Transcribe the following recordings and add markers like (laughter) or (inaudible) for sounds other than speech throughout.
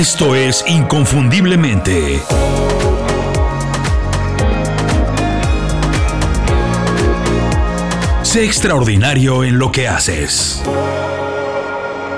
Esto es Inconfundiblemente. Sé extraordinario en lo que haces.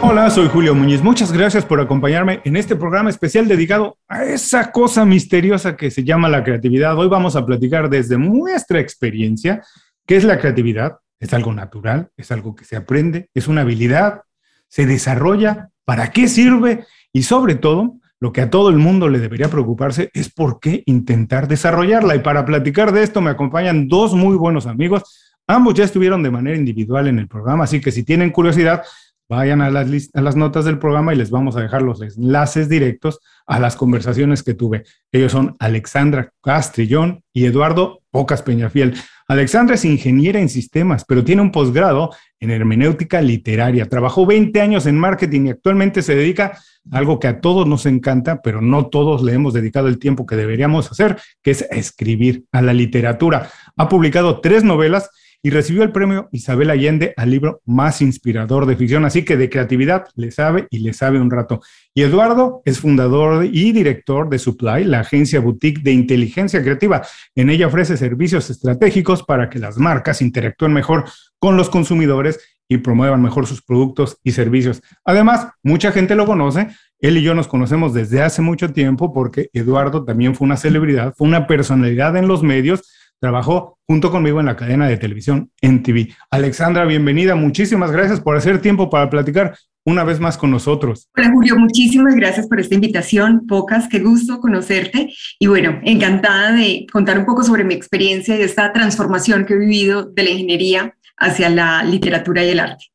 Hola, soy Julio Muñiz. Muchas gracias por acompañarme en este programa especial dedicado a esa cosa misteriosa que se llama la creatividad. Hoy vamos a platicar desde nuestra experiencia qué es la creatividad. Es algo natural, es algo que se aprende, es una habilidad, se desarrolla, para qué sirve y sobre todo, lo que a todo el mundo le debería preocuparse es por qué intentar desarrollarla. Y para platicar de esto me acompañan dos muy buenos amigos. Ambos ya estuvieron de manera individual en el programa, así que si tienen curiosidad, vayan a las, notas del programa y les vamos a dejar los enlaces directos a las conversaciones que tuve. Ellos son Alexandra Castrillón y Eduardo Pocas Peñafiel. Alexandra es ingeniera en sistemas, pero tiene un posgrado en hermenéutica literaria. Trabajó 20 años en marketing y actualmente se dedica a algo que a todos nos encanta, pero no todos le hemos dedicado el tiempo que deberíamos hacer, que es escribir a la literatura. Ha publicado tres novelas y recibió el premio Isabel Allende al libro más inspirador de ficción, así que de creatividad le sabe y le sabe un rato. Y Eduardo es fundador y director de Supply, la agencia boutique de inteligencia creativa. En ella ofrece servicios estratégicos para que las marcas interactúen mejor con los consumidores y promuevan mejor sus productos y servicios. Además, mucha gente lo conoce. Él y yo nos conocemos desde hace mucho tiempo porque Eduardo también fue una celebridad, fue una personalidad en los medios trabajó junto conmigo en la cadena de televisión NTV. Alexandra, bienvenida. Muchísimas gracias por hacer tiempo para platicar una vez más con nosotros. Hola Julio, muchísimas gracias por esta invitación. Pocas, qué gusto conocerte. Y bueno, encantada de contar un poco sobre mi experiencia y esta transformación que he vivido de la ingeniería hacia la literatura y el arte.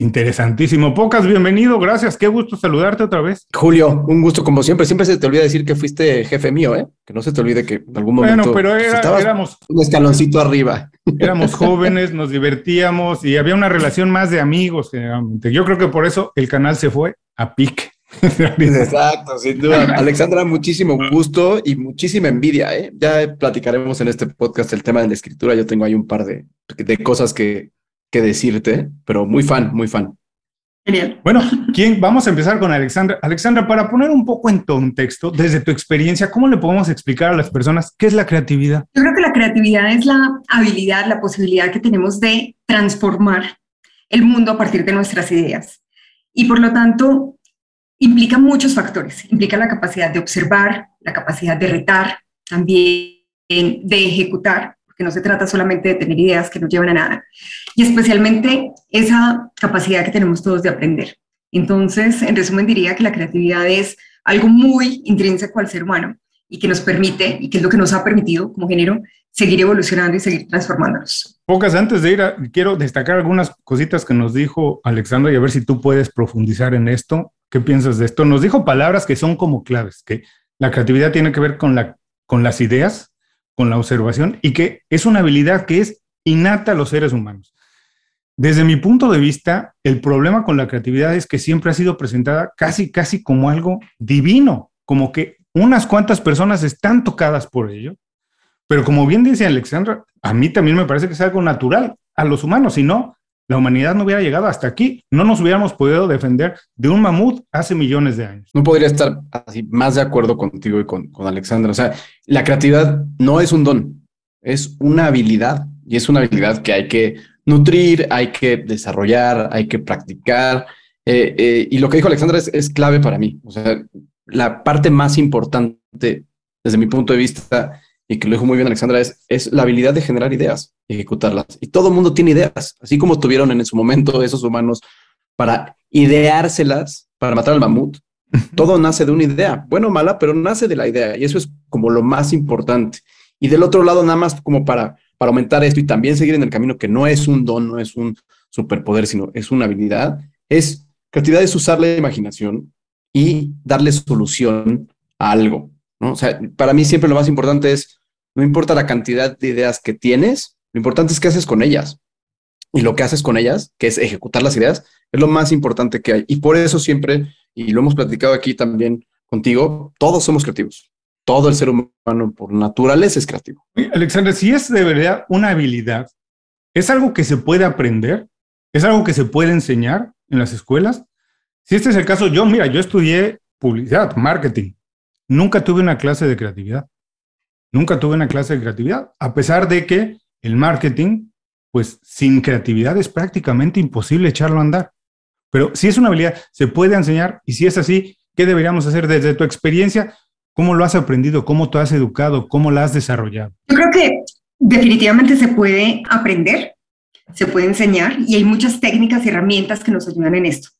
Interesantísimo. Pocas, bienvenido, gracias. Qué gusto saludarte otra vez. Julio, un gusto como siempre. Siempre se te olvida decir que fuiste jefe mío, ¿eh? Que no se te olvide que en algún momento. Bueno, pero éramos. Un escaloncito arriba. Éramos (laughs) jóvenes, nos divertíamos y había una relación más de amigos generalmente. Yo creo que por eso el canal se fue a pique. (laughs) Exacto, sin duda. Alexandra, muchísimo gusto y muchísima envidia. ¿eh? Ya platicaremos en este podcast el tema de la escritura. Yo tengo ahí un par de, de cosas que, que decirte, pero muy fan, muy fan. Genial. Bueno, ¿quién? vamos a empezar con Alexandra. Alexandra, para poner un poco en contexto, desde tu experiencia, ¿cómo le podemos explicar a las personas qué es la creatividad? Yo creo que la creatividad es la habilidad, la posibilidad que tenemos de transformar el mundo a partir de nuestras ideas. Y por lo tanto, implica muchos factores. Implica la capacidad de observar, la capacidad de retar, también de ejecutar que no se trata solamente de tener ideas que no llevan a nada, y especialmente esa capacidad que tenemos todos de aprender. Entonces, en resumen, diría que la creatividad es algo muy intrínseco al ser humano y que nos permite, y que es lo que nos ha permitido como género, seguir evolucionando y seguir transformándonos. Pocas antes de ir, quiero destacar algunas cositas que nos dijo Alexandra y a ver si tú puedes profundizar en esto. ¿Qué piensas de esto? Nos dijo palabras que son como claves, que la creatividad tiene que ver con, la, con las ideas, con la observación y que es una habilidad que es innata a los seres humanos. Desde mi punto de vista, el problema con la creatividad es que siempre ha sido presentada casi, casi como algo divino, como que unas cuantas personas están tocadas por ello, pero como bien dice Alexandra, a mí también me parece que es algo natural a los humanos, si no, la humanidad no hubiera llegado hasta aquí, no nos hubiéramos podido defender de un mamut hace millones de años. No podría estar así más de acuerdo contigo y con, con Alexandra. O sea, la creatividad no es un don, es una habilidad y es una habilidad que hay que nutrir, hay que desarrollar, hay que practicar. Eh, eh, y lo que dijo Alexandra es, es clave para mí. O sea, la parte más importante desde mi punto de vista y que lo dijo muy bien Alexandra, es, es la habilidad de generar ideas, ejecutarlas. Y todo el mundo tiene ideas, así como tuvieron en su momento esos humanos para ideárselas, para matar al mamut. Todo nace de una idea, bueno o mala, pero nace de la idea y eso es como lo más importante. Y del otro lado, nada más como para, para aumentar esto y también seguir en el camino que no es un don, no es un superpoder, sino es una habilidad, es creatividad es usar la imaginación y darle solución a algo. ¿no? O sea, para mí siempre lo más importante es no importa la cantidad de ideas que tienes, lo importante es qué haces con ellas. Y lo que haces con ellas, que es ejecutar las ideas, es lo más importante que hay. Y por eso siempre, y lo hemos platicado aquí también contigo, todos somos creativos. Todo el ser humano por naturaleza es creativo. Alexander, si es de verdad una habilidad, ¿es algo que se puede aprender? ¿Es algo que se puede enseñar en las escuelas? Si este es el caso, yo, mira, yo estudié publicidad, marketing. Nunca tuve una clase de creatividad. Nunca tuve una clase de creatividad, a pesar de que el marketing, pues sin creatividad es prácticamente imposible echarlo a andar. Pero si es una habilidad, se puede enseñar y si es así, ¿qué deberíamos hacer desde tu experiencia? ¿Cómo lo has aprendido? ¿Cómo te has educado? ¿Cómo la has desarrollado? Yo creo que definitivamente se puede aprender, se puede enseñar y hay muchas técnicas y herramientas que nos ayudan en esto.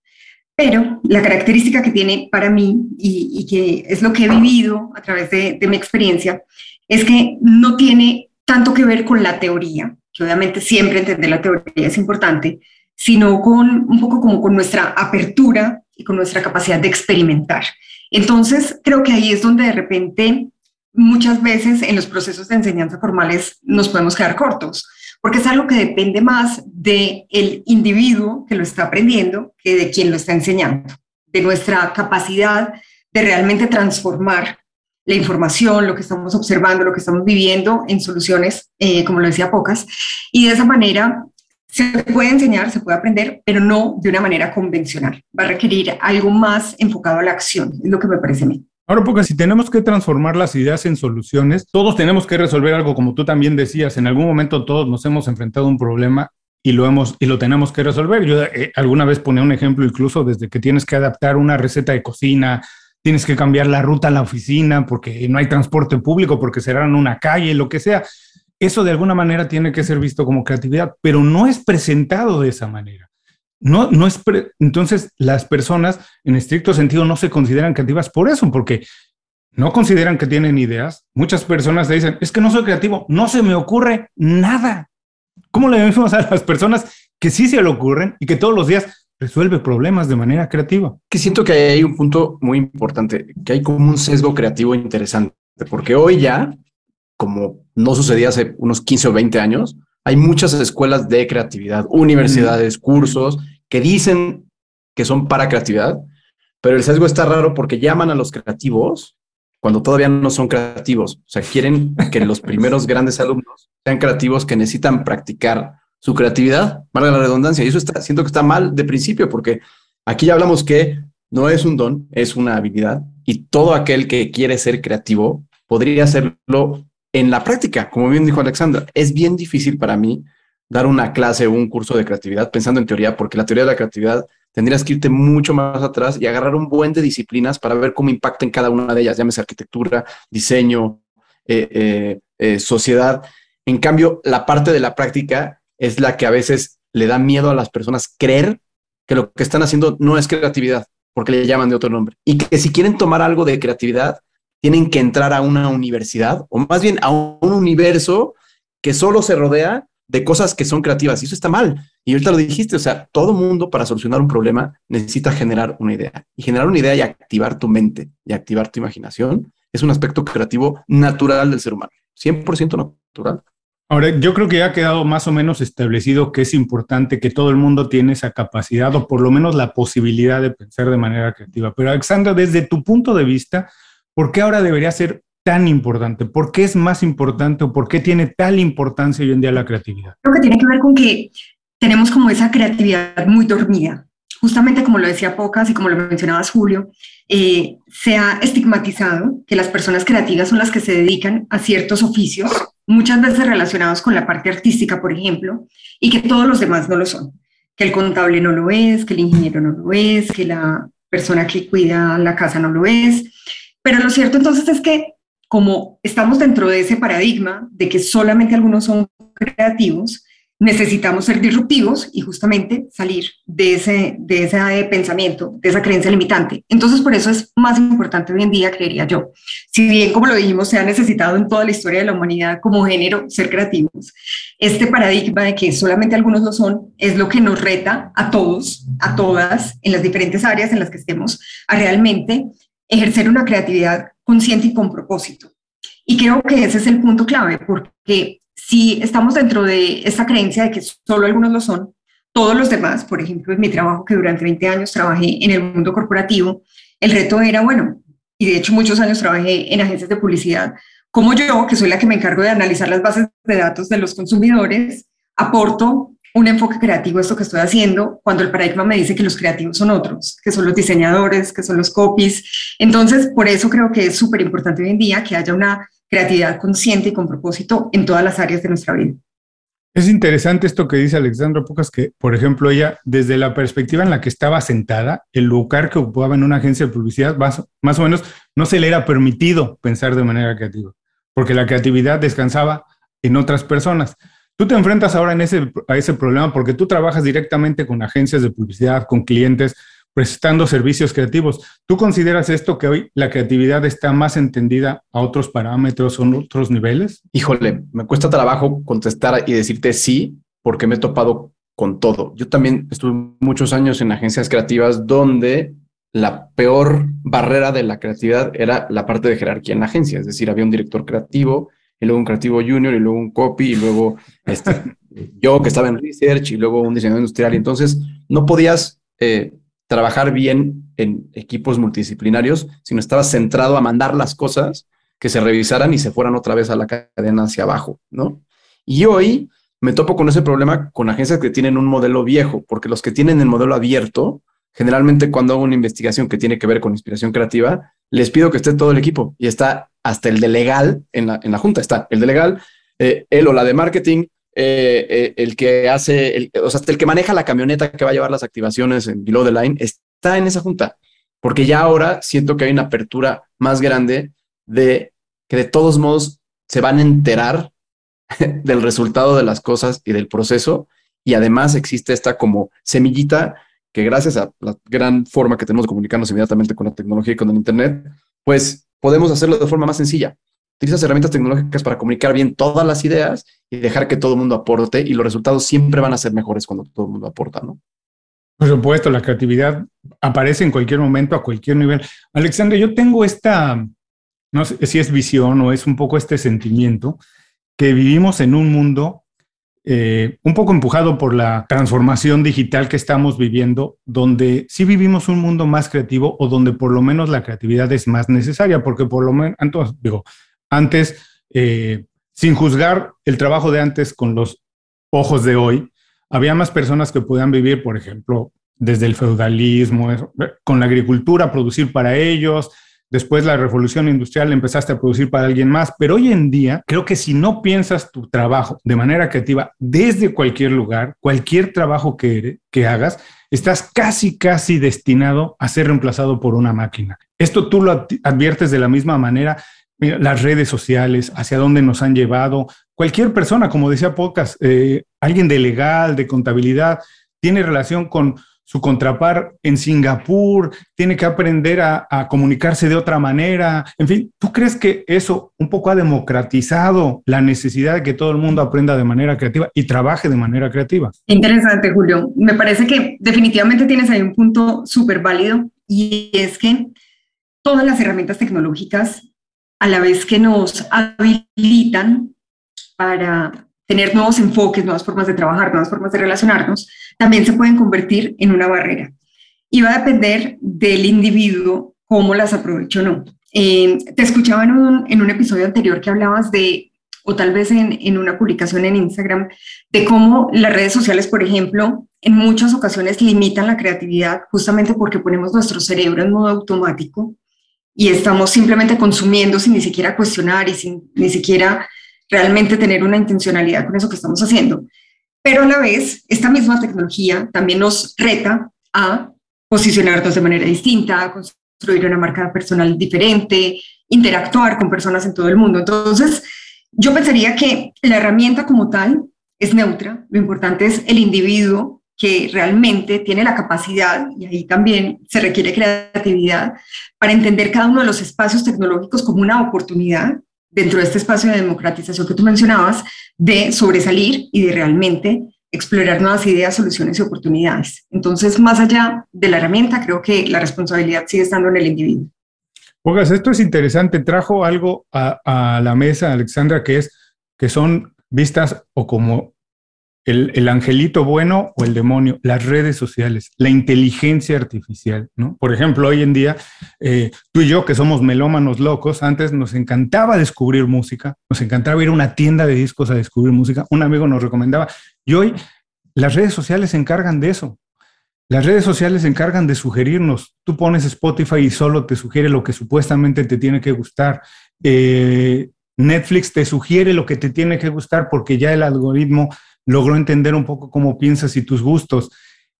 Pero la característica que tiene para mí y, que es lo que he vivido a través de, de mi experiencia es que no tiene tanto que ver con la teoría, que obviamente siempre entender la teoría es importante, sino con un poco como con nuestra apertura y con nuestra capacidad de experimentar. Entonces, creo que ahí es donde de repente muchas veces en los procesos de enseñanza formales nos podemos quedar cortos, porque es algo que depende más del el individuo que lo está aprendiendo que de quien lo está enseñando, de nuestra capacidad de realmente transformar la información, lo que estamos observando, lo que estamos viviendo en soluciones, eh, como lo decía Pocas, y de esa manera se puede enseñar, se puede aprender, pero no de una manera convencional. Va a requerir algo más enfocado a la acción, es lo que me parece a mí. Ahora, porque si tenemos que transformar las ideas en soluciones, todos tenemos que resolver algo, como tú también decías, en algún momento todos nos hemos enfrentado a un problema y lo hemos y lo tenemos que resolver. Yo eh, alguna vez ponía un ejemplo incluso desde que tienes que adaptar una receta de cocina, tienes que cambiar la ruta a la oficina porque no hay transporte público, porque cerraron una calle, lo que sea. Eso de alguna manera tiene que ser visto como creatividad, pero no es presentado de esa manera. No, no es Entonces, las personas en estricto sentido no se consideran creativas por eso, porque no consideran que tienen ideas. Muchas personas te dicen, es que no soy creativo, no se me ocurre nada. ¿Cómo le decimos a las personas que sí se le ocurren y que todos los días resuelve problemas de manera creativa. Que siento que hay un punto muy importante, que hay como un sesgo creativo interesante, porque hoy ya, como no sucedía hace unos 15 o 20 años, hay muchas escuelas de creatividad, universidades, cursos que dicen que son para creatividad, pero el sesgo está raro porque llaman a los creativos cuando todavía no son creativos. O sea, quieren que los (laughs) primeros grandes alumnos sean creativos que necesitan practicar su creatividad, valga la redundancia. Y eso está, siento que está mal de principio, porque aquí ya hablamos que no es un don, es una habilidad, y todo aquel que quiere ser creativo podría hacerlo en la práctica, como bien dijo Alexandra. Es bien difícil para mí dar una clase o un curso de creatividad pensando en teoría, porque la teoría de la creatividad tendrías que irte mucho más atrás y agarrar un buen de disciplinas para ver cómo impacta en cada una de ellas, llámese arquitectura, diseño, eh, eh, eh, sociedad. En cambio, la parte de la práctica es la que a veces le da miedo a las personas creer que lo que están haciendo no es creatividad, porque le llaman de otro nombre. Y que si quieren tomar algo de creatividad, tienen que entrar a una universidad o más bien a un universo que solo se rodea de cosas que son creativas. Y eso está mal. Y ahorita lo dijiste, o sea, todo mundo para solucionar un problema necesita generar una idea. Y generar una idea y activar tu mente y activar tu imaginación es un aspecto creativo natural del ser humano. 100% natural. Ahora, yo creo que ya ha quedado más o menos establecido que es importante que todo el mundo tiene esa capacidad o por lo menos la posibilidad de pensar de manera creativa. Pero Alexandra, desde tu punto de vista, ¿por qué ahora debería ser tan importante? ¿Por qué es más importante o por qué tiene tal importancia hoy en día la creatividad? Creo que tiene que ver con que tenemos como esa creatividad muy dormida. Justamente como lo decía Pocas y como lo mencionabas Julio, eh, se ha estigmatizado que las personas creativas son las que se dedican a ciertos oficios muchas veces relacionados con la parte artística, por ejemplo, y que todos los demás no lo son, que el contable no lo es, que el ingeniero no lo es, que la persona que cuida la casa no lo es. Pero lo cierto entonces es que como estamos dentro de ese paradigma de que solamente algunos son creativos, necesitamos ser disruptivos y justamente salir de ese, de ese pensamiento, de esa creencia limitante. Entonces, por eso es más importante hoy en día, creería yo. Si bien, como lo dijimos, se ha necesitado en toda la historia de la humanidad como género ser creativos, este paradigma de que solamente algunos lo son es lo que nos reta a todos, a todas, en las diferentes áreas en las que estemos, a realmente ejercer una creatividad consciente y con propósito. Y creo que ese es el punto clave, porque si estamos dentro de esta creencia de que solo algunos lo son, todos los demás, por ejemplo, en mi trabajo que durante 20 años trabajé en el mundo corporativo, el reto era, bueno, y de hecho muchos años trabajé en agencias de publicidad, como yo, que soy la que me encargo de analizar las bases de datos de los consumidores, aporto un enfoque creativo esto que estoy haciendo cuando el paradigma me dice que los creativos son otros, que son los diseñadores, que son los copies. Entonces, por eso creo que es súper importante hoy en día que haya una creatividad consciente y con propósito en todas las áreas de nuestra vida. Es interesante esto que dice Alexandra Pocas, que, por ejemplo, ella, desde la perspectiva en la que estaba sentada, el lugar que ocupaba en una agencia de publicidad, más, más o menos, no se le era permitido pensar de manera creativa, porque la creatividad descansaba en otras personas. Tú te enfrentas ahora a ese problema porque tú trabajas directamente con agencias de publicidad, con clientes, prestando servicios creativos. ¿Tú consideras esto que hoy la creatividad está más entendida a otros parámetros o otros niveles? Híjole, me cuesta trabajo contestar y decirte sí, porque me he topado con todo. Yo también estuve muchos años en agencias creativas donde la peor barrera de la creatividad era la parte de jerarquía en la agencia, es decir, había un director creativo y luego un creativo junior, y luego un copy, y luego este, (laughs) yo que estaba en research, y luego un diseñador industrial. Y entonces no podías eh, trabajar bien en equipos multidisciplinarios, sino estabas centrado a mandar las cosas que se revisaran y se fueran otra vez a la cadena hacia abajo, ¿no? Y hoy me topo con ese problema con agencias que tienen un modelo viejo, porque los que tienen el modelo abierto, generalmente cuando hago una investigación que tiene que ver con inspiración creativa, les pido que esté todo el equipo y está hasta el de legal en la, en la junta, está el de legal, eh, él o la de marketing, eh, eh, el que hace, o sea, el que maneja la camioneta que va a llevar las activaciones en below the line, está en esa junta, porque ya ahora siento que hay una apertura más grande de que de todos modos se van a enterar (laughs) del resultado de las cosas y del proceso, y además existe esta como semillita que gracias a la gran forma que tenemos de comunicarnos inmediatamente con la tecnología y con el Internet, pues podemos hacerlo de forma más sencilla. Utilizas herramientas tecnológicas para comunicar bien todas las ideas y dejar que todo el mundo aporte y los resultados siempre van a ser mejores cuando todo el mundo aporta, ¿no? Por supuesto, la creatividad aparece en cualquier momento, a cualquier nivel. Alexandra, yo tengo esta, no sé si es visión o es un poco este sentimiento, que vivimos en un mundo eh, un poco empujado por la transformación digital que estamos viviendo, donde sí vivimos un mundo más creativo o donde por lo menos la creatividad es más necesaria, porque por lo menos, digo, antes, eh, sin juzgar el trabajo de antes con los ojos de hoy, había más personas que podían vivir, por ejemplo, desde el feudalismo, con la agricultura, producir para ellos, Después la revolución industrial empezaste a producir para alguien más, pero hoy en día creo que si no piensas tu trabajo de manera creativa desde cualquier lugar, cualquier trabajo que, que hagas, estás casi, casi destinado a ser reemplazado por una máquina. Esto tú lo adviertes de la misma manera. Las redes sociales, hacia dónde nos han llevado. Cualquier persona, como decía Pocas, eh, alguien de legal, de contabilidad, tiene relación con su contrapar en Singapur, tiene que aprender a, comunicarse de otra manera. En fin, ¿tú crees que eso un poco ha democratizado la necesidad de que todo el mundo aprenda de manera creativa y trabaje de manera creativa? Interesante, Julio. Me parece que definitivamente tienes ahí un punto súper válido y es que todas las herramientas tecnológicas, a la vez que nos habilitan para tener nuevos enfoques, nuevas formas de trabajar, nuevas formas de relacionarnos, también se pueden convertir en una barrera. Y va a depender del individuo cómo las aproveche o no. Eh, te escuchaba en un, episodio anterior que hablabas de, o tal vez en una publicación en Instagram, de cómo las redes sociales, por ejemplo, en muchas ocasiones limitan la creatividad justamente porque ponemos nuestro cerebro en modo automático y estamos simplemente consumiendo sin ni siquiera cuestionar y sin ni siquiera realmente tener una intencionalidad con eso que estamos haciendo. Pero a la vez, esta misma tecnología también nos reta a posicionarnos de manera distinta, a construir una marca personal diferente, interactuar con personas en todo el mundo. Entonces, yo pensaría que la herramienta como tal es neutra. Lo importante es el individuo que realmente tiene la capacidad, y ahí también se requiere creatividad, para entender cada uno de los espacios tecnológicos como una oportunidad dentro de este espacio de democratización que tú mencionabas, de sobresalir y de realmente explorar nuevas ideas, soluciones y oportunidades. Entonces, más allá de la herramienta, creo que la responsabilidad sigue estando en el individuo. Oigas, esto es interesante. Trajo algo a, a la mesa, Alexandra, que es que son vistas o como el, angelito bueno o el demonio, las redes sociales, la inteligencia artificial, ¿no? Por ejemplo, hoy en día, eh, tú y yo que somos melómanos locos, antes nos encantaba descubrir música, nos encantaba ir a una tienda de discos a descubrir música, un amigo nos recomendaba, y hoy las redes sociales se encargan de eso. Las redes sociales se encargan de sugerirnos. Tú pones Spotify y solo te sugiere lo que supuestamente te tiene que gustar. Eh, Netflix te sugiere lo que te tiene que gustar porque ya el algoritmo logró entender un poco cómo piensas y tus gustos.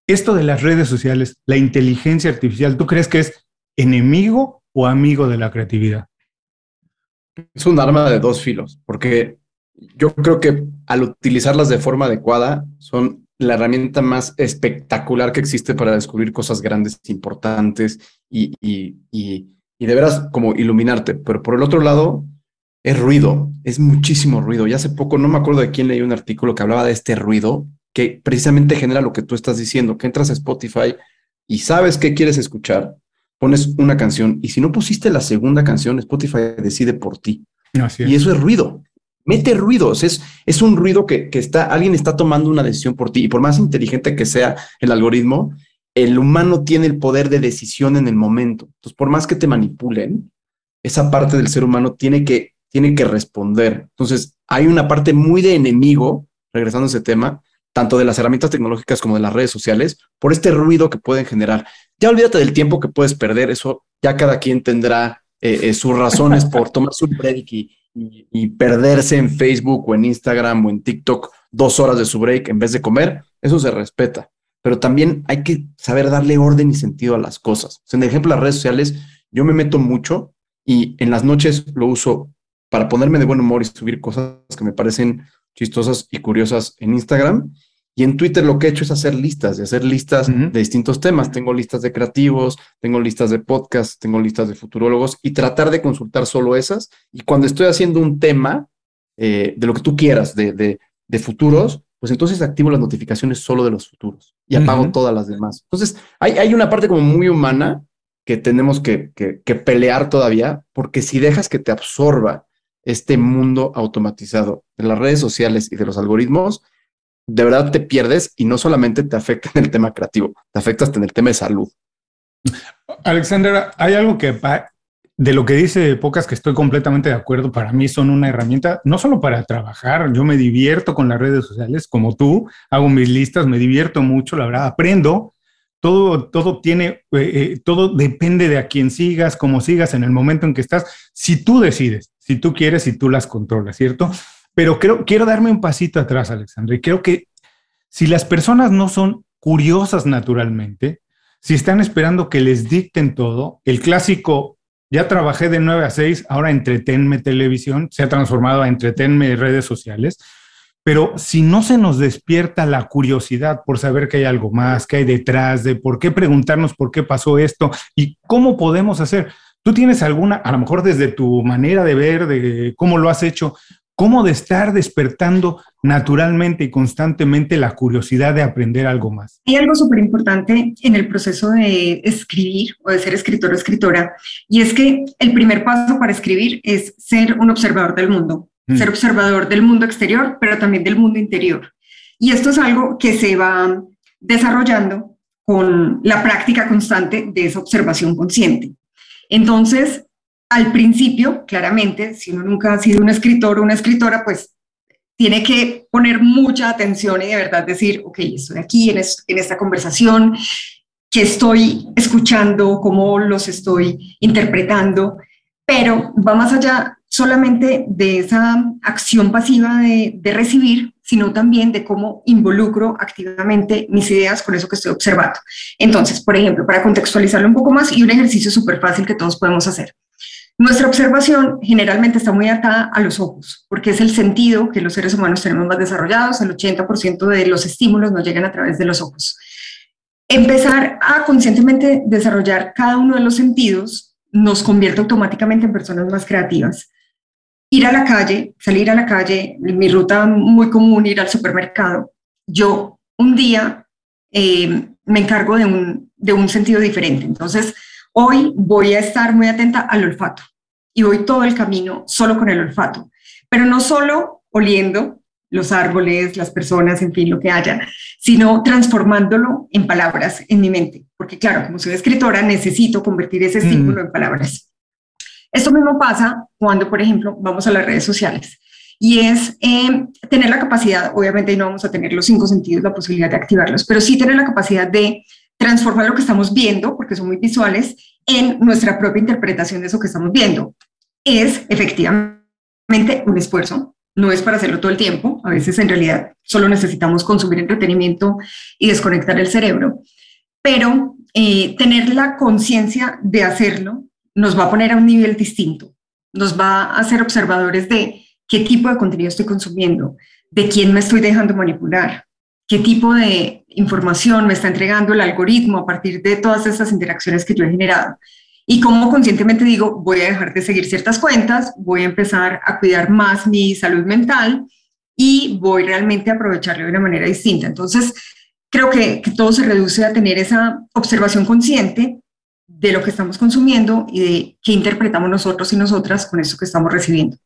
Esto de las redes sociales, la inteligencia artificial, ¿tú crees que es enemigo o amigo de la creatividad? Es un arma de dos filos, porque yo creo que al utilizarlas de forma adecuada son la herramienta más espectacular que existe para descubrir cosas grandes, importantes y, y, y, y de veras como iluminarte. Pero por el otro lado, es ruido, es muchísimo ruido. Y hace poco, no me acuerdo de quién leí un artículo que hablaba de este ruido que precisamente genera lo que tú estás diciendo, que entras a Spotify y sabes qué quieres escuchar, pones una canción y si no pusiste la segunda canción, Spotify decide por ti. Y eso es ruido. Mete ruidos, es, es un ruido que, que está, alguien está tomando una decisión por ti y por más inteligente que sea el algoritmo, el humano tiene el poder de decisión en el momento. Entonces, por más que te manipulen, esa parte del ser humano tiene que tiene que responder. Entonces, hay una parte muy de enemigo, regresando a ese tema, tanto de las herramientas tecnológicas como de las redes sociales, por este ruido que pueden generar. Ya olvídate del tiempo que puedes perder, eso ya cada quien tendrá eh, eh, sus razones por (laughs) tomar su break y, y, perderse en Facebook o en Instagram o en TikTok dos horas de su break en vez de comer, eso se respeta. Pero también hay que saber darle orden y sentido a las cosas. en el ejemplo, las redes sociales, yo me meto mucho y en las noches lo uso para ponerme de buen humor y subir cosas que me parecen chistosas y curiosas en Instagram. Y en Twitter lo que he hecho es hacer listas, de hacer listas de distintos temas. Tengo listas de creativos, tengo listas de podcasts, tengo listas de futurólogos y tratar de consultar solo esas. Y cuando estoy haciendo un tema eh, de lo que tú quieras, de, de, futuros, pues entonces activo las notificaciones solo de los futuros y apago todas las demás. Entonces hay, hay una parte como muy humana que tenemos que, que, que pelear todavía, porque si dejas que te absorba este mundo automatizado de las redes sociales y de los algoritmos, de verdad te pierdes y no solamente te afecta en el tema creativo, te afecta hasta en el tema de salud. Alexandra, hay algo que de lo que dice Pocas que estoy completamente de acuerdo, para mí son una herramienta no solo para trabajar, yo me divierto con las redes sociales como tú, hago mis listas, me divierto mucho, la verdad, aprendo, todo, todo tiene, eh, eh, todo depende de a quién sigas, cómo sigas en el momento en que estás, si tú decides si tú quieres y tú las controlas, ¿cierto? Pero quiero darme un pasito atrás, Alexandra, creo que si las personas no son curiosas naturalmente, si están esperando que les dicten todo, el clásico, ya trabajé de 9 a 6, ahora entretenme televisión, se ha transformado a entretenme redes sociales, pero si no se nos despierta la curiosidad por saber que hay algo más, que hay detrás, de por qué preguntarnos por qué pasó esto y cómo podemos hacer, ¿Tú tienes alguna, a lo mejor desde tu manera de ver, de cómo lo has hecho, cómo de estar despertando naturalmente y constantemente la curiosidad de aprender algo más? Hay algo súper importante en el proceso de escribir o de ser escritor o escritora, y es que el primer paso para escribir es ser un observador del mundo, mm. ser observador del mundo exterior, pero también del mundo interior. Y esto es algo que se va desarrollando con la práctica constante de esa observación consciente. Entonces, al principio, claramente, si uno nunca ha sido un escritor o una escritora, pues tiene que poner mucha atención y de verdad decir, ok, estoy aquí en, esta conversación, que estoy escuchando, cómo los estoy interpretando, pero va más allá solamente de esa acción pasiva de, recibir, sino también de cómo involucro activamente mis ideas con eso que estoy observando. Entonces, por ejemplo, para contextualizarlo un poco más y un ejercicio súper fácil que todos podemos hacer. Nuestra observación generalmente está muy atada a los ojos, porque es el sentido que los seres humanos tenemos más desarrollados, el 80% de los estímulos nos llegan a través de los ojos. Empezar a conscientemente desarrollar cada uno de los sentidos nos convierte automáticamente en personas más creativas ir a la calle, salir a la calle, mi ruta muy común, ir al supermercado. Yo un día eh, me encargo de un, de un sentido diferente. Entonces, hoy voy a estar muy atenta al olfato y voy todo el camino solo con el olfato, pero no solo oliendo los árboles, las personas, en fin, lo que haya, sino transformándolo en palabras en mi mente. Porque claro, como soy escritora, necesito convertir ese estímulo mm. en palabras. Esto mismo pasa cuando, por ejemplo, vamos a las redes sociales y es eh, tener la capacidad, obviamente no vamos a tener los cinco sentidos, la posibilidad de activarlos, pero sí tener la capacidad de transformar lo que estamos viendo, porque son muy visuales, en nuestra propia interpretación de eso que estamos viendo. Es efectivamente un esfuerzo, no es para hacerlo todo el tiempo, a veces en realidad solo necesitamos consumir entretenimiento y desconectar el cerebro, pero eh, tener la conciencia de hacerlo nos va a poner a un nivel distinto, nos va a hacer observadores de qué tipo de contenido estoy consumiendo, de quién me estoy dejando manipular, qué tipo de información me está entregando el algoritmo a partir de todas esas interacciones que yo he generado. Y cómo conscientemente digo, voy a dejar de seguir ciertas cuentas, voy a empezar a cuidar más mi salud mental y voy realmente a aprovecharlo de una manera distinta. Entonces, creo que, que todo se reduce a tener esa observación consciente de lo que estamos consumiendo y de qué interpretamos nosotros y nosotras con eso que estamos recibiendo.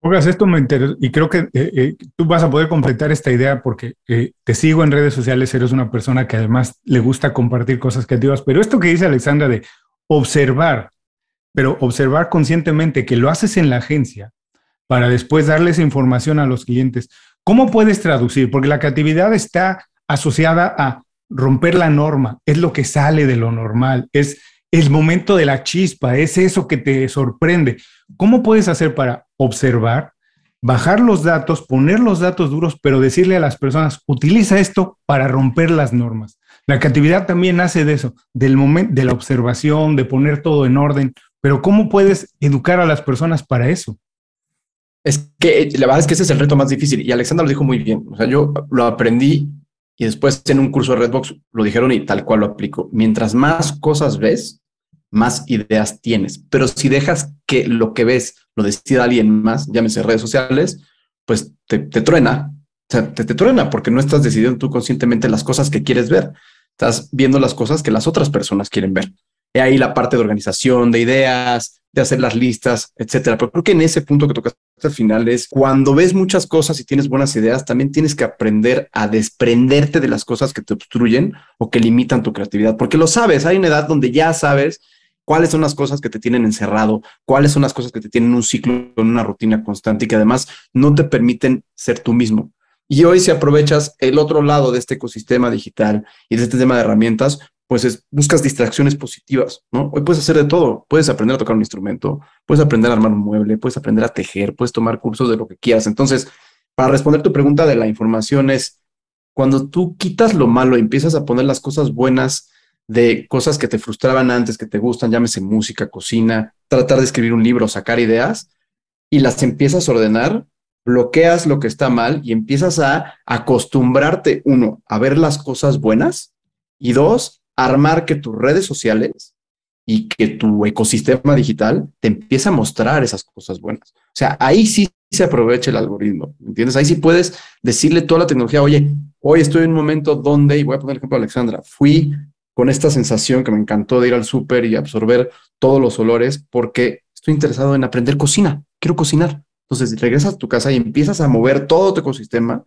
Oigas, esto me interesa y creo que eh, eh, tú vas a poder completar esta idea porque eh, te sigo en redes sociales, eres una persona que además le gusta compartir cosas creativas, pero esto que dice Alexandra de observar, pero observar conscientemente que lo haces en la agencia para después darles información a los clientes, ¿cómo puedes traducir? Porque la creatividad está asociada a romper la norma, es lo que sale de lo normal, es el momento de la chispa, es eso que te sorprende. ¿Cómo puedes hacer para observar, bajar los datos, poner los datos duros, pero decirle a las personas, utiliza esto para romper las normas? La creatividad también nace de eso, del momento, de la observación, de poner todo en orden, pero ¿cómo puedes educar a las personas para eso? Es que la verdad es que ese es el reto más difícil y Alexandra lo dijo muy bien. O sea, yo lo aprendí y después en un curso de Redbox lo dijeron y tal cual lo aplico. Mientras más cosas ves, más ideas tienes. Pero si dejas que lo que ves lo decida alguien más, llámese redes sociales, pues te, truena. O sea, te, te truena porque no estás decidiendo tú conscientemente las cosas que quieres ver. Estás viendo las cosas que las otras personas quieren ver. Y ahí la parte de organización, de ideas, de hacer las listas, etcétera. Pero creo que en ese punto que tocaste al final es cuando ves muchas cosas y tienes buenas ideas, también tienes que aprender a desprenderte de las cosas que te obstruyen o que limitan tu creatividad, porque lo sabes, hay una edad donde ya sabes cuáles son las cosas que te tienen encerrado, cuáles son las cosas que te tienen un ciclo, una rutina constante y que además no te permiten ser tú mismo. Y hoy si aprovechas el otro lado de este ecosistema digital y de este tema de herramientas, pues es, buscas distracciones positivas, ¿no? Hoy puedes hacer de todo, puedes aprender a tocar un instrumento, puedes aprender a armar un mueble, puedes aprender a tejer, puedes tomar cursos de lo que quieras. Entonces, para responder tu pregunta de la información es, cuando tú quitas lo malo empiezas a poner las cosas buenas de cosas que te frustraban antes, que te gustan, llámese música, cocina, tratar de escribir un libro, sacar ideas, y las empiezas a ordenar, bloqueas lo que está mal y empiezas a acostumbrarte, uno, a ver las cosas buenas y dos, armar que tus redes sociales y que tu ecosistema digital te empiece a mostrar esas cosas buenas. O sea, ahí sí se aprovecha el algoritmo, ¿entiendes? Ahí sí puedes decirle toda la tecnología, oye, hoy estoy en un momento donde, y voy a poner el ejemplo de Alexandra, fui con esta sensación que me encantó de ir al súper y absorber todos los olores porque estoy interesado en aprender cocina, quiero cocinar. Entonces regresas a tu casa y empiezas a mover todo tu ecosistema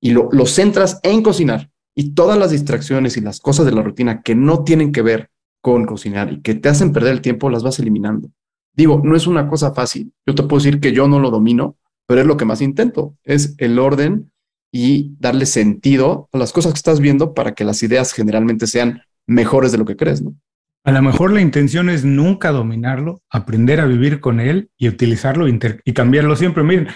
y lo centras en cocinar y todas las distracciones y las cosas de la rutina que no tienen que ver con cocinar y que te hacen perder el tiempo, las vas eliminando. Digo, no es una cosa fácil. Yo te puedo decir que yo no lo domino, pero es lo que más intento, es el orden y darle sentido a las cosas que estás viendo para que las ideas generalmente sean mejores de lo que crees, ¿no? A lo mejor la intención es nunca dominarlo, aprender a vivir con él y utilizarlo y cambiarlo siempre. Miren,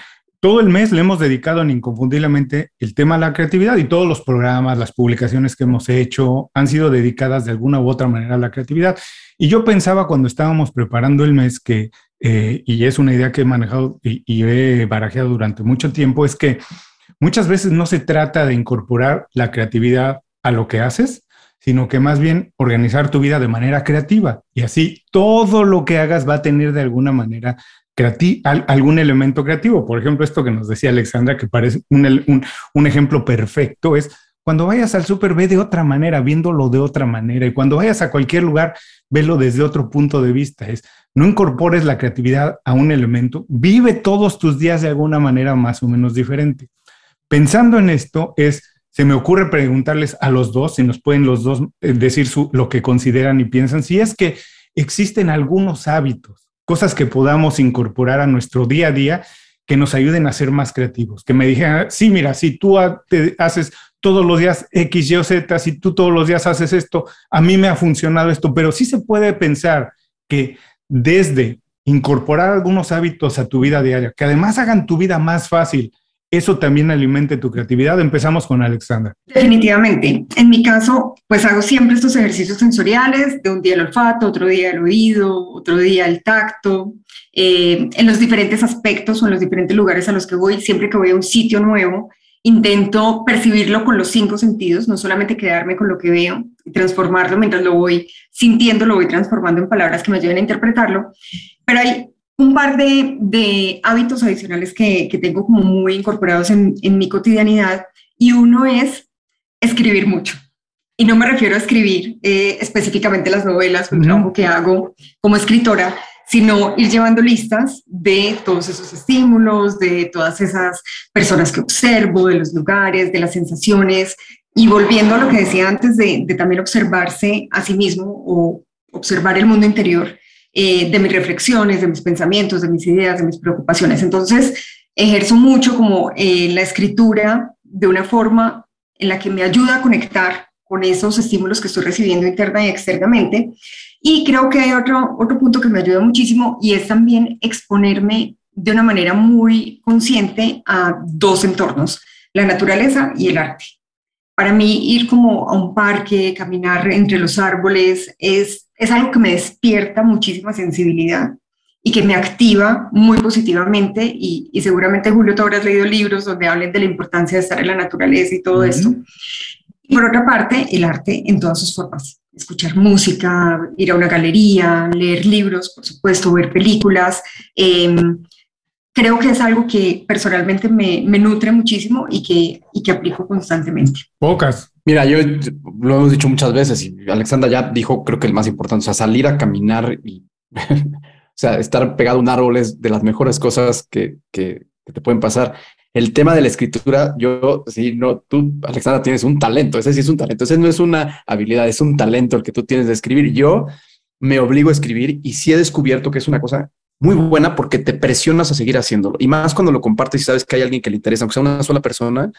todo el mes le hemos dedicado en inconfundiblemente el tema de la creatividad y todos los programas, las publicaciones que hemos hecho han sido dedicadas de alguna u otra manera a la creatividad. Y yo pensaba cuando estábamos preparando el mes que, eh, y es una idea que he manejado y, y he barajeado durante mucho tiempo, es que muchas veces no se trata de incorporar la creatividad a lo que haces, sino que más bien organizar tu vida de manera creativa. Y así todo lo que hagas va a tener de alguna manera algún elemento creativo. Por ejemplo, esto que nos decía Alexandra, que parece un, ejemplo perfecto, es cuando vayas al súper, ve de otra manera, viéndolo de otra manera. Y cuando vayas a cualquier lugar, velo desde otro punto de vista. Es no incorpores la creatividad a un elemento, vive todos tus días de alguna manera más o menos diferente. Pensando en esto, es se me ocurre preguntarles a los dos, si nos pueden los dos eh, decir lo que consideran y piensan, si es que existen algunos hábitos cosas que podamos incorporar a nuestro día a día que nos ayuden a ser más creativos, que me dijeran, sí, mira, si tú te haces todos los días X, Y o Z, si tú todos los días haces esto, a mí me ha funcionado esto, pero sí se puede pensar que desde incorporar algunos hábitos a tu vida diaria, que además hagan tu vida más fácil, eso también alimente tu creatividad. Empezamos con Alexandra. Definitivamente. En mi caso, pues hago siempre estos ejercicios sensoriales, de un día el olfato, otro día el oído, otro día el tacto, eh, en los diferentes aspectos o en los diferentes lugares a los que voy, siempre que voy a un sitio nuevo, intento percibirlo con los cinco sentidos, no solamente quedarme con lo que veo y transformarlo mientras lo voy sintiendo, lo voy transformando en palabras que me ayuden a interpretarlo. Pero hay un par de, hábitos adicionales que, tengo como muy incorporados en, mi cotidianidad y uno es escribir mucho. Y no me refiero a escribir eh, específicamente las novelas, un trabajo que hago como escritora, sino ir llevando listas de todos esos estímulos, de todas esas personas que observo, de los lugares, de las sensaciones, y volviendo a lo que decía antes de, de también observarse a sí mismo o observar el mundo interior, eh, de mis reflexiones, de mis pensamientos, de mis ideas, de mis preocupaciones. Entonces, ejerzo mucho como eh, la escritura de una forma en la que me ayuda a conectar con esos estímulos que estoy recibiendo interna y externamente. Y creo que hay otro, otro punto que me ayuda muchísimo y es también exponerme de una manera muy consciente a dos entornos, la naturaleza y el arte. Para mí ir como a un parque, caminar entre los árboles, es es algo que me despierta muchísima sensibilidad y que me activa muy positivamente y, seguramente Julio tú habrás leído libros donde hablen de la importancia de estar en la naturaleza y todo esto. Y por otra parte, el arte en todas sus formas. Escuchar música, ir a una galería, leer libros, por supuesto, ver películas. Em, creo que es algo que personalmente me, me nutre muchísimo y que, y que aplico constantemente. Pocas, Mira, yo lo hemos dicho muchas veces y Alexandra ya dijo, creo que el más importante, o sea, salir a caminar y, (laughs) o sea, estar pegado a un árbol es de las mejores cosas que, que, te pueden pasar. El tema de la escritura, yo, sí, no, tú, Alexandra, tienes un talento, ese sí es un talento, ese no es una habilidad, es un talento el que tú tienes de escribir. Yo me obligo a escribir y sí he descubierto que es una cosa muy buena porque te presionas a seguir haciéndolo. Y más cuando lo compartes y sabes que hay alguien que le interesa, aunque sea una sola persona,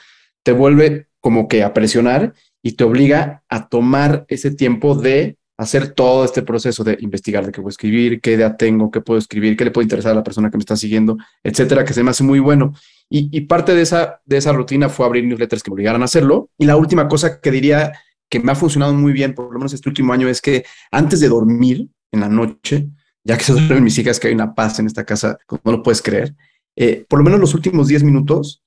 te vuelve como que a presionar y te obliga a tomar ese tiempo de hacer todo este proceso de investigar de qué puedo escribir, qué idea tengo, qué puedo escribir, qué le puede interesar a la persona que me está siguiendo, etcétera, que se me hace muy bueno. Y, parte de esa, de esa rutina fue abrir newsletters que me obligaran a hacerlo. Y la última cosa que diría que me ha funcionado muy bien, por lo menos este último año, es que antes de dormir en la noche, ya que se duermen mis hijas, que hay una paz en esta casa, como no lo puedes creer, eh, por lo menos los últimos 10 minutos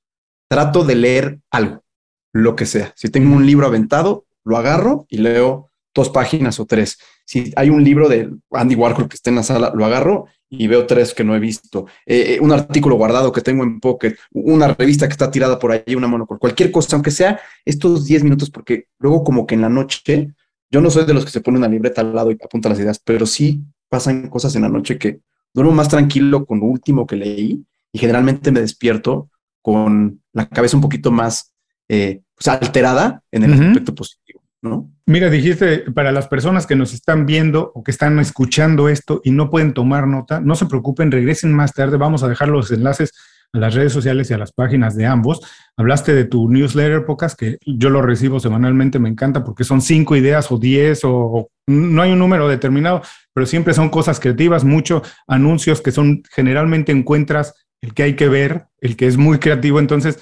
trato de leer algo, lo que sea. Si tengo un libro aventado, lo agarro y leo dos páginas o tres. Si hay un libro de Andy Warhol que está en la sala, lo agarro y veo tres que no he visto. Eh, eh, un artículo guardado que tengo en Pocket, una revista que está tirada por ahí, una con cualquier cosa, aunque sea estos 10 minutos, porque luego como que en la noche, yo no soy de los que se pone una libreta al lado y apunta las ideas, pero sí pasan cosas en la noche que duermo más tranquilo con lo último que leí y generalmente me despierto con la cabeza un poquito más eh, pues, alterada en el aspecto positivo, ¿no? Mira, dijiste, para las personas que nos están viendo o que están escuchando esto y no pueden tomar nota, no se preocupen, regresen más tarde, vamos a dejar los enlaces a las redes sociales y a las páginas de ambos. Hablaste de tu newsletter, Pocas, que yo lo recibo semanalmente, me encanta porque son cinco ideas o diez o, no hay un número determinado, pero siempre son cosas creativas, muchos anuncios que son generalmente encuentras el que hay que ver, el que es muy creativo. Entonces,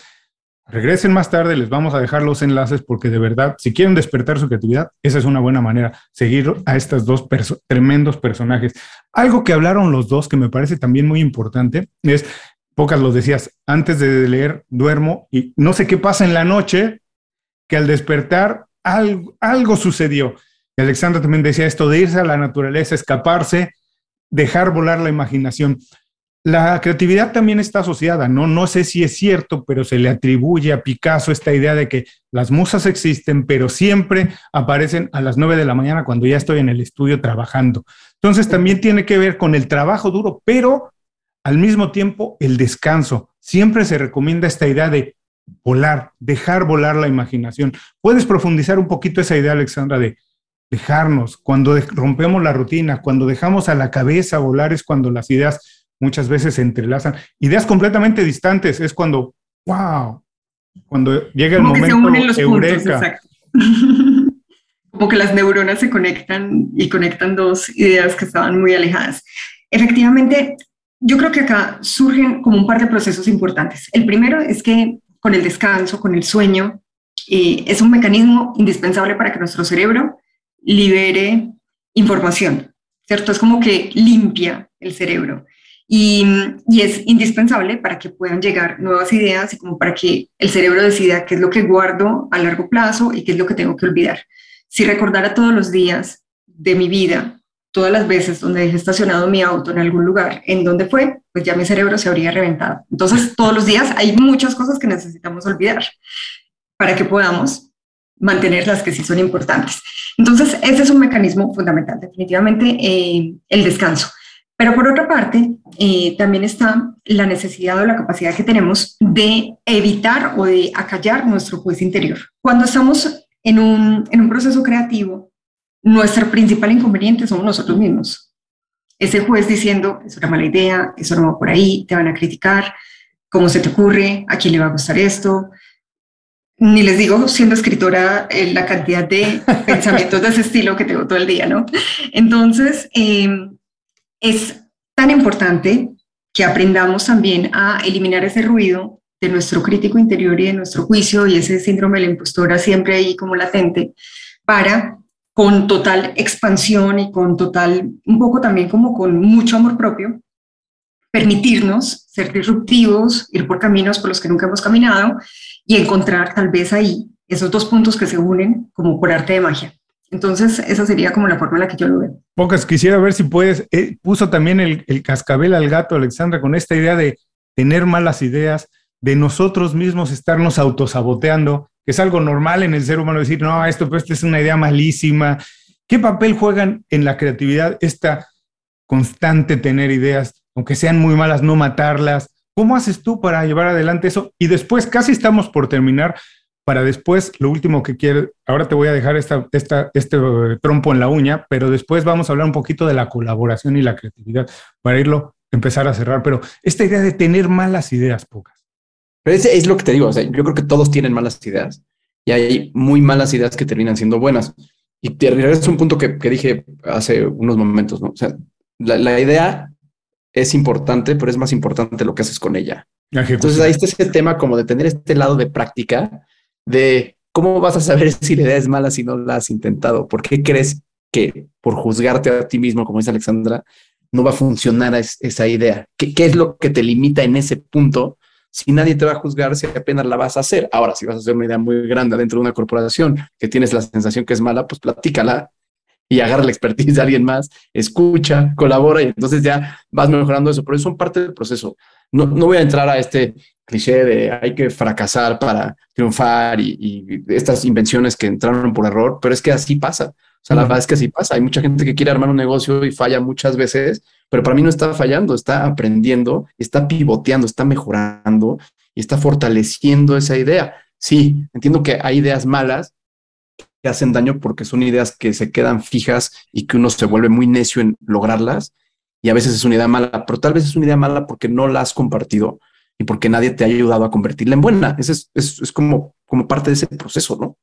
regresen más tarde, les vamos a dejar los enlaces porque de verdad, si quieren despertar su creatividad, esa es una buena manera, seguir a estos dos tremendos personajes. Algo que hablaron los dos que me parece también muy importante es, pocas lo decías, antes de leer duermo y no sé qué pasa en la noche, que al despertar algo, algo sucedió. Y Alexandra también decía esto de irse a la naturaleza, escaparse, dejar volar la imaginación. La creatividad también está asociada, ¿no? No sé si es cierto, pero se le atribuye a Picasso esta idea de que las musas existen, pero siempre aparecen a las nueve de la mañana cuando ya estoy en el estudio trabajando. Entonces también tiene que ver con el trabajo duro, pero al mismo tiempo el descanso. Siempre se recomienda esta idea de volar, dejar volar la imaginación. ¿Puedes profundizar un poquito esa idea, Alexandra, de dejarnos, cuando rompemos la rutina, cuando dejamos a la cabeza volar es cuando las ideas muchas veces se entrelazan. Ideas completamente distantes es cuando, wow, cuando llega el momento que se unen los eureka. (laughs) Como que las neuronas se conectan y conectan dos ideas que estaban muy alejadas. Efectivamente, yo creo que acá surgen como un par de procesos importantes. El primero es que con el descanso, con el sueño, eh, es un mecanismo indispensable para que nuestro cerebro libere información, ¿cierto? Es como que limpia el cerebro. Y, y, es indispensable para que puedan llegar nuevas ideas y como para que el cerebro decida qué es lo que guardo a largo plazo y qué es lo que tengo que olvidar. Si recordara todos los días de mi vida, todas las veces donde dejé estacionado mi auto en algún lugar, en donde fue, pues ya mi cerebro se habría reventado. Entonces, todos los días hay muchas cosas que necesitamos olvidar para que podamos mantener las que sí son importantes. Entonces, ese es un mecanismo fundamental, definitivamente eh, el descanso. Pero por otra parte, eh, también está la necesidad o la capacidad que tenemos de evitar o de acallar nuestro juez interior. Cuando estamos en un, en un proceso creativo, nuestro principal inconveniente somos nosotros mismos. Ese juez diciendo, es una mala idea, eso no va por ahí, te van a criticar, cómo se te ocurre, a quién le va a gustar esto, ni les digo, siendo escritora, eh, la cantidad de (laughs) pensamientos de ese estilo que tengo todo el día, ¿no? Entonces, em, es tan importante que aprendamos también a eliminar ese ruido de nuestro crítico interior y de nuestro juicio y ese síndrome de la impostora siempre ahí como latente para con total expansión y con total, un poco también como con mucho amor propio, permitirnos ser disruptivos, ir por caminos por los que nunca hemos caminado y encontrar tal vez ahí esos dos puntos que se unen como por arte de magia. Entonces, esa sería como la forma en la que yo lo veo. Pocas, quisiera ver si puedes, eh, puso también el, el, cascabel al gato, Alexandra, con esta idea de tener malas ideas, de nosotros mismos estarnos autosaboteando, es algo normal en el ser humano decir, no, esto, pues, es una idea malísima. ¿Qué papel juegan en la creatividad esta constante tener ideas, aunque sean muy malas, no matarlas, ¿Cómo haces tú para llevar adelante eso? Y después, casi estamos por terminar, para después, lo último que quiero, ahora te voy a dejar esta, este trompo en la uña, pero después vamos a hablar un poquito de la colaboración y la creatividad para irlo, empezar a cerrar. Pero esta idea de tener malas ideas, pocas. Pero ese es lo que te digo, o sea, yo creo que todos tienen malas ideas y hay muy malas ideas que terminan siendo buenas. Y te regreso a un punto que, que, dije hace unos momentos, ¿no? O sea, la, la idea es importante, pero es más importante lo que haces con ella. Entonces ahí está ese tema como de tener este lado de práctica, de cómo vas a saber si la idea es mala si no la has intentado. ¿Por qué crees que por juzgarte a ti mismo, como dice Alexandra, no va a funcionar esa idea? ¿Qué, ¿Qué, es lo que te limita en ese punto? Si nadie te va a juzgar, si apenas la vas a hacer. Ahora, si vas a hacer una idea muy grande dentro de una corporación que tienes la sensación que es mala, pues platícala y agarra la expertise de alguien más, escucha, colabora y entonces ya vas mejorando eso. Pero eso son parte del proceso. No, no voy a entrar a este cliché de hay que fracasar para triunfar y, estas invenciones que entraron por error, pero es que así pasa. O sea, la verdad es que así pasa. Hay mucha gente que quiere armar un negocio y falla muchas veces, pero para mí no está fallando, está aprendiendo, está pivoteando, está mejorando y está fortaleciendo esa idea. Sí, entiendo que hay ideas malas, hacen daño porque son ideas que se quedan fijas y que uno se vuelve muy necio en lograrlas y a veces es una idea mala, pero tal vez es una idea mala porque no la has compartido y porque nadie te ha ayudado a convertirla en buena. Ese es, es, como, como parte de ese proceso, ¿no?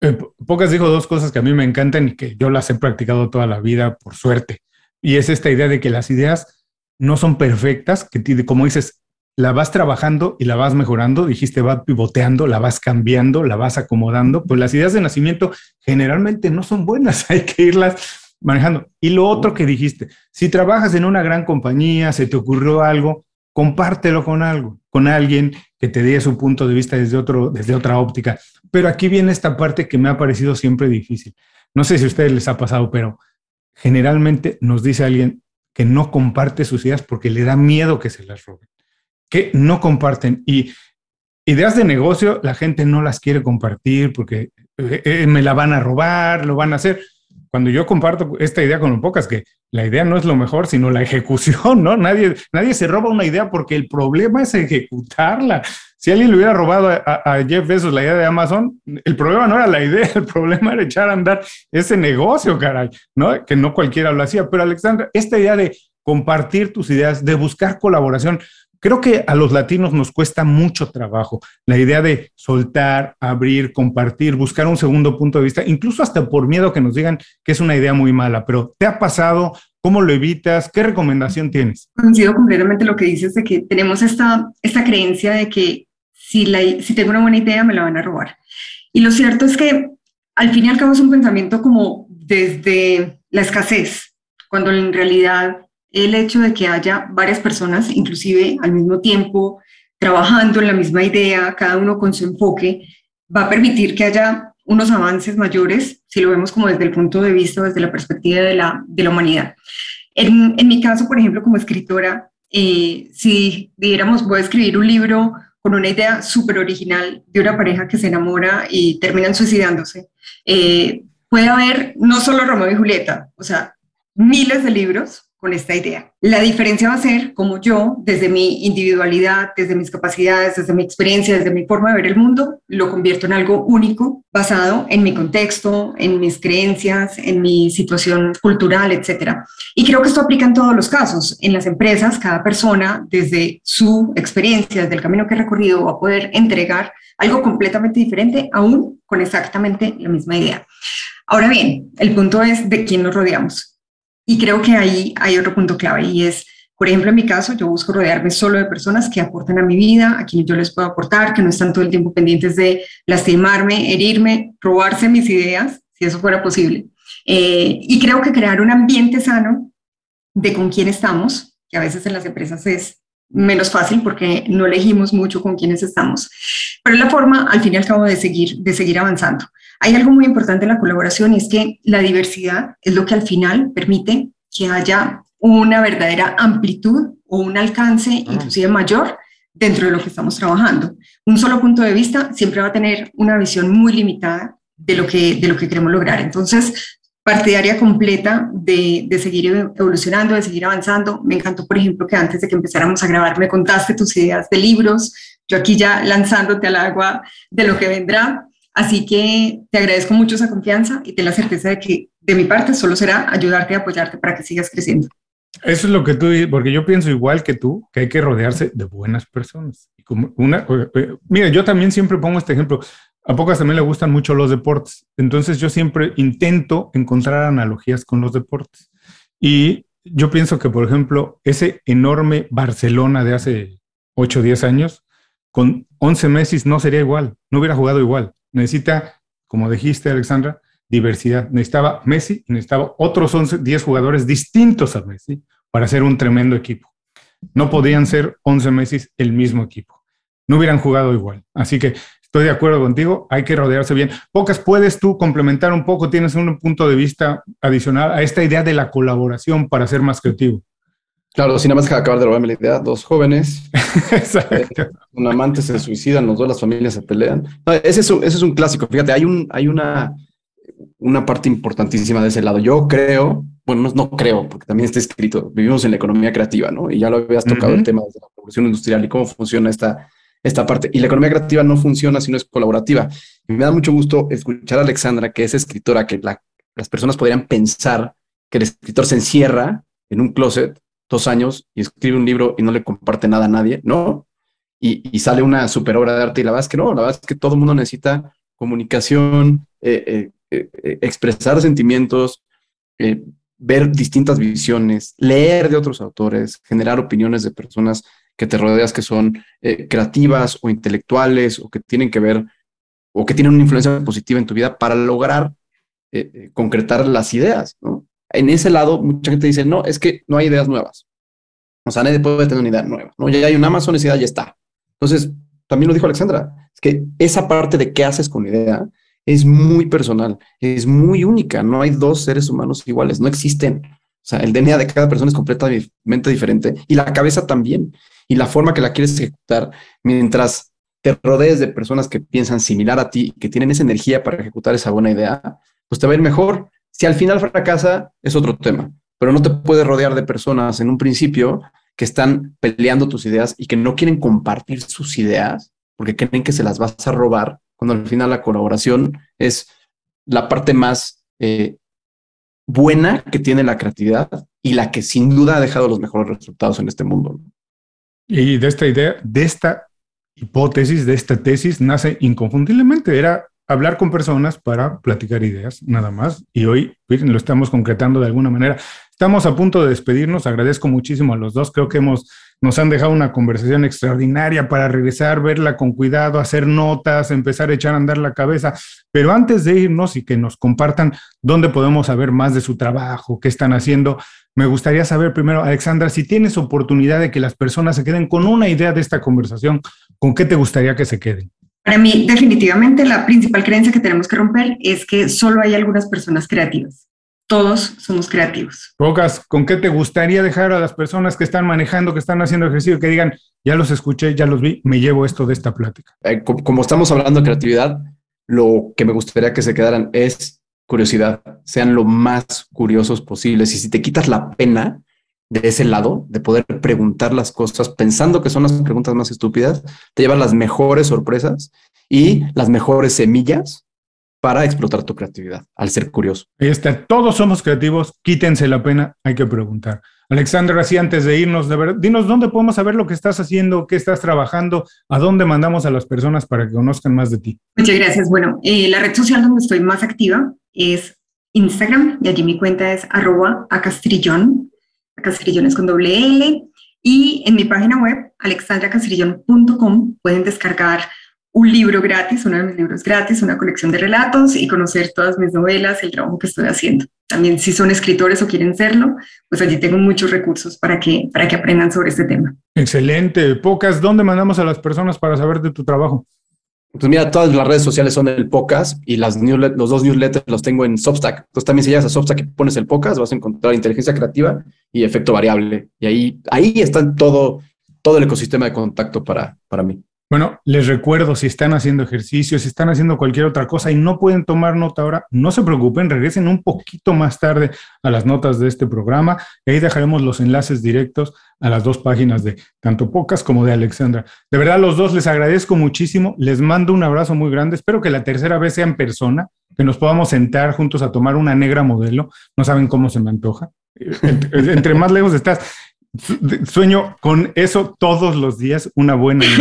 Eh, Pocas dijo dos cosas que a mí me encantan y que yo las he practicado toda la vida por suerte. Y es esta idea de que las ideas no son perfectas, que como dices, la vas trabajando y la vas mejorando, dijiste, va pivoteando, la vas cambiando, la vas acomodando, pues las ideas de nacimiento generalmente no son buenas, (laughs) hay que irlas manejando. Y lo otro que dijiste, si trabajas en una gran compañía, se te ocurrió algo, compártelo con algo, con alguien que te dé su punto de vista desde, otro, desde otra óptica. Pero aquí viene esta parte que me ha parecido siempre difícil. No sé si a ustedes les ha pasado, pero generalmente nos dice alguien que no comparte sus ideas porque le da miedo que se las roben que no comparten. Y ideas de negocio, la gente no las quiere compartir porque eh, eh, me la van a robar, lo van a hacer. Cuando yo comparto esta idea con un pocas, que la idea no es lo mejor, sino la ejecución, ¿no? Nadie, nadie se roba una idea porque el problema es ejecutarla. Si alguien le hubiera robado a, Jeff Bezos la idea de Amazon, el problema no era la idea, (laughs) el problema era echar a andar ese negocio, caray, ¿no? Que no cualquiera lo hacía. Pero Alexandra, esta idea de compartir tus ideas, de buscar colaboración. Creo que a los latinos nos cuesta mucho trabajo la idea de soltar, abrir, compartir, buscar un segundo punto de vista, incluso hasta por miedo que nos digan que es una idea muy mala, pero ¿te ha pasado? ¿Cómo lo evitas? ¿Qué recomendación tienes? Coincido completamente lo que dices de que tenemos esta, esta creencia de que si, la, si tengo una buena idea me la van a robar. Y lo cierto es que al fin y al cabo es un pensamiento como desde la escasez, cuando en realidad el hecho de que haya varias personas, inclusive al mismo tiempo, trabajando en la misma idea, cada uno con su enfoque, va a permitir que haya unos avances mayores, si lo vemos como desde el punto de vista, desde la perspectiva de la, de la humanidad. En, en, mi caso, por ejemplo, como escritora, eh, si dijéramos, voy a escribir un libro con una idea súper original de una pareja que se enamora y terminan suicidándose, eh, puede haber no solo Romeo y Julieta, o sea, miles de libros con esta idea. La diferencia va a ser como yo, desde mi individualidad, desde mis capacidades, desde mi experiencia, desde mi forma de ver el mundo, lo convierto en algo único, basado en mi contexto, en mis creencias, en mi situación cultural, etc. Y creo que esto aplica en todos los casos. En las empresas, cada persona, desde su experiencia, desde el camino que ha recorrido, va a poder entregar algo completamente diferente, aún con exactamente la misma idea. Ahora bien, el punto es de quién nos rodeamos y creo que ahí hay otro punto clave y es, por ejemplo, en mi caso, yo busco rodearme solo de personas que aportan a mi vida, a quienes yo les puedo aportar, que no están todo el tiempo pendientes de lastimarme, herirme, robarse mis ideas, si eso fuera posible. Eh, y creo que crear un ambiente sano de con quién estamos, que a veces en las empresas es menos fácil porque no elegimos mucho con quiénes estamos, pero es la forma, al fin y al cabo, de seguir, de seguir avanzando. Hay algo muy importante en la colaboración y es que la diversidad es lo que al final permite que haya una verdadera amplitud o un alcance ah. inclusive mayor dentro de lo que estamos trabajando. Un solo punto de vista siempre va a tener una visión muy limitada de lo que, de lo que queremos lograr. Entonces, partidaria completa de, de, seguir evolucionando, de seguir avanzando. Me encantó, por ejemplo, que antes de que empezáramos a grabar me contaste tus ideas de libros. Yo aquí ya lanzándote al agua de lo que vendrá. Así que te agradezco mucho esa confianza y te la certeza de que de mi parte solo será ayudarte y apoyarte para que sigas creciendo. Eso es lo que tú, porque yo pienso igual que tú, que hay que rodearse de buenas personas. Y como una, eh, mira, yo también siempre pongo este ejemplo. A pocas también le gustan mucho los deportes. Entonces yo siempre intento encontrar analogías con los deportes. Y yo pienso que, por ejemplo, ese enorme Barcelona de hace 8 o 10 años, con 11 Messi no sería igual, no hubiera jugado igual necesita, como dijiste, Alexandra, diversidad. Necesitaba Messi necesitaba otros 11, 10 jugadores distintos a Messi para ser un tremendo equipo. No podían ser 11 Messi el mismo equipo. No hubieran jugado igual. Así que estoy de acuerdo contigo, hay que rodearse bien. Pocas, ¿puedes tú complementar un poco? ¿Tienes un punto de vista adicional a esta idea de la colaboración para ser más creativo? Claro, sin nada más que acabar de robarme la idea, dos jóvenes, (laughs) eh, un amante se suicidan, los dos, las familias se pelean. ese, es un, ese es un clásico. Fíjate, hay, un, hay una, una parte importantísima de ese lado. Yo creo, bueno, no, creo, porque también está escrito, vivimos en la economía creativa, ¿no? Y ya lo habías tocado el tema de la revolución industrial y cómo funciona esta, esta parte. Y la economía creativa no funciona si no es colaborativa. Y me da mucho gusto escuchar a Alexandra, que es escritora, que las personas podrían pensar que el escritor se encierra en un closet dos años y escribe un libro y no le comparte nada a nadie, ¿no? Y, sale una super obra de arte y la verdad es que no, la verdad es que todo el mundo necesita comunicación, eh, eh, eh, expresar sentimientos, ver distintas visiones, leer de otros autores, generar opiniones de personas que te rodeas que son creativas o intelectuales o que tienen que ver o que tienen una influencia positiva en tu vida para lograr concretar las ideas, ¿no? En ese lado, mucha gente dice, no, es que no hay ideas nuevas. O sea, nadie puede tener una idea nueva, ¿no? Ya hay una Amazon, esa idea ya está. Entonces, también lo dijo Alexandra, es que esa parte de qué haces con la idea es muy personal, es muy única. No hay dos seres humanos iguales, no existen. O sea, el DNA de cada persona es completamente diferente y la cabeza también. Y la forma que la quieres ejecutar, mientras te rodees de personas que piensan similar a ti, que tienen esa energía para ejecutar esa buena idea, pues te va a ir mejor. Si al final fracasa, es otro tema, pero no te puedes rodear de personas en un principio que están peleando tus ideas y que no quieren compartir sus ideas porque creen que se las vas a robar, cuando al final la colaboración es la parte más eh, buena que tiene la creatividad y la que sin duda ha dejado los mejores resultados en este mundo. Y de esta idea, de esta hipótesis, de esta tesis, nace inconfundiblemente. Era hablar con personas para platicar ideas, nada más. Y hoy lo estamos concretando de alguna manera. Estamos a punto de despedirnos. Agradezco muchísimo a los dos. Creo que hemos nos han dejado una conversación extraordinaria para regresar, verla con cuidado, hacer notas, empezar a echar a andar la cabeza. Pero antes de irnos y que nos compartan dónde podemos saber más de su trabajo, qué están haciendo, me gustaría saber primero, Alexandra, si tienes oportunidad de que las personas se queden con una idea de esta conversación, ¿con qué te gustaría que se queden? Para mí, definitivamente, la principal creencia que tenemos que romper es que solo hay algunas personas creativas todos somos creativos. Pocas, ¿con qué te gustaría dejar a las personas que están manejando, que están haciendo ejercicio, que digan, ya los escuché, ya los vi, me llevo esto de esta plática? Eh, como estamos hablando de creatividad, lo que me gustaría que se quedaran es curiosidad, sean lo más curiosos posibles. Y si te quitas la pena de ese lado, de poder preguntar las cosas pensando que son las preguntas más estúpidas, te llevas las mejores sorpresas y las mejores semillas para explotar tu creatividad, al ser curioso. Ahí está, todos somos creativos, quítense la pena, hay que preguntar. Alexandra, así antes de irnos, de verdad, dinos dónde podemos saber lo que estás haciendo, qué estás trabajando, a dónde mandamos a las personas para que conozcan más de ti. Muchas gracias. Bueno, eh, la red social donde estoy más activa es Instagram, y allí mi cuenta es arroba acastrillón, acastrillón es con doble L, y en mi página web, alexandracastrillón.com, pueden descargar un libro gratis, uno de mis libros gratis, una colección de relatos y conocer todas mis novelas, el trabajo que estoy haciendo. También si son escritores o quieren serlo, pues allí tengo muchos recursos para que, para que aprendan sobre este tema. Excelente. Pocas, ¿dónde mandamos a las personas para saber de tu trabajo? Pues mira, todas las redes sociales son el Pocas y las los dos newsletters los tengo en Substack. Entonces también si llegas a Substack y pones el Pocas, vas a encontrar inteligencia creativa y efecto variable. Y ahí, ahí está todo, todo el ecosistema de contacto para, para mí. Bueno, les recuerdo, si están haciendo ejercicio, si están haciendo cualquier otra cosa y no pueden tomar nota ahora, no se preocupen, regresen un poquito más tarde a las notas de este programa ahí dejaremos los enlaces directos a las dos páginas de tanto Pocas como de Alexandra. De verdad, los dos les agradezco muchísimo, les mando un abrazo muy grande, espero que la tercera vez sea en persona, que nos podamos sentar juntos a tomar una negra modelo, no saben cómo se me antoja. (laughs) Entre más lejos estás, Sueño con eso todos los días, una buena. (laughs)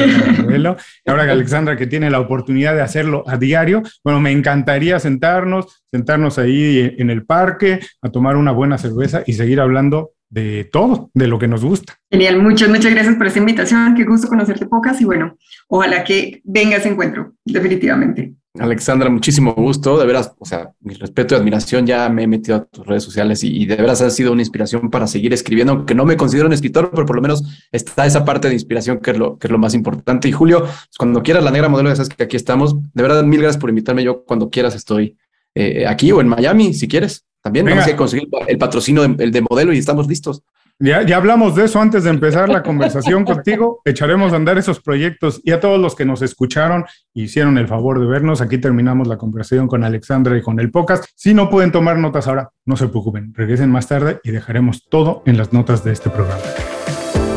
Y ahora que Alexandra que tiene la oportunidad de hacerlo a diario, bueno, me encantaría sentarnos, sentarnos ahí en el parque, a tomar una buena cerveza y seguir hablando de todo, de lo que nos gusta. Genial, muchas, muchas gracias por esta invitación, qué gusto conocerte pocas y bueno, ojalá que venga ese encuentro, definitivamente. Alexandra, muchísimo gusto, de veras, o sea, mi respeto y admiración, ya me he metido a tus redes sociales y, de veras ha sido una inspiración para seguir escribiendo, aunque no me considero un escritor, pero por lo menos está esa parte de inspiración que es lo, que es lo más importante. Y Julio, pues, cuando quieras la negra modelo, ya sabes que aquí estamos. De verdad, mil gracias por invitarme. Yo cuando quieras estoy eh, aquí o en Miami, si quieres. También vamos a conseguir el patrocinio el de modelo y estamos listos. Ya, ya hablamos de eso antes de empezar la conversación contigo. Echaremos a andar esos proyectos y a todos los que nos escucharon hicieron el favor de vernos. Aquí terminamos la conversación con Alexandra y con el podcast. Si no pueden tomar notas ahora, no se preocupen. Regresen más tarde y dejaremos todo en las notas de este programa.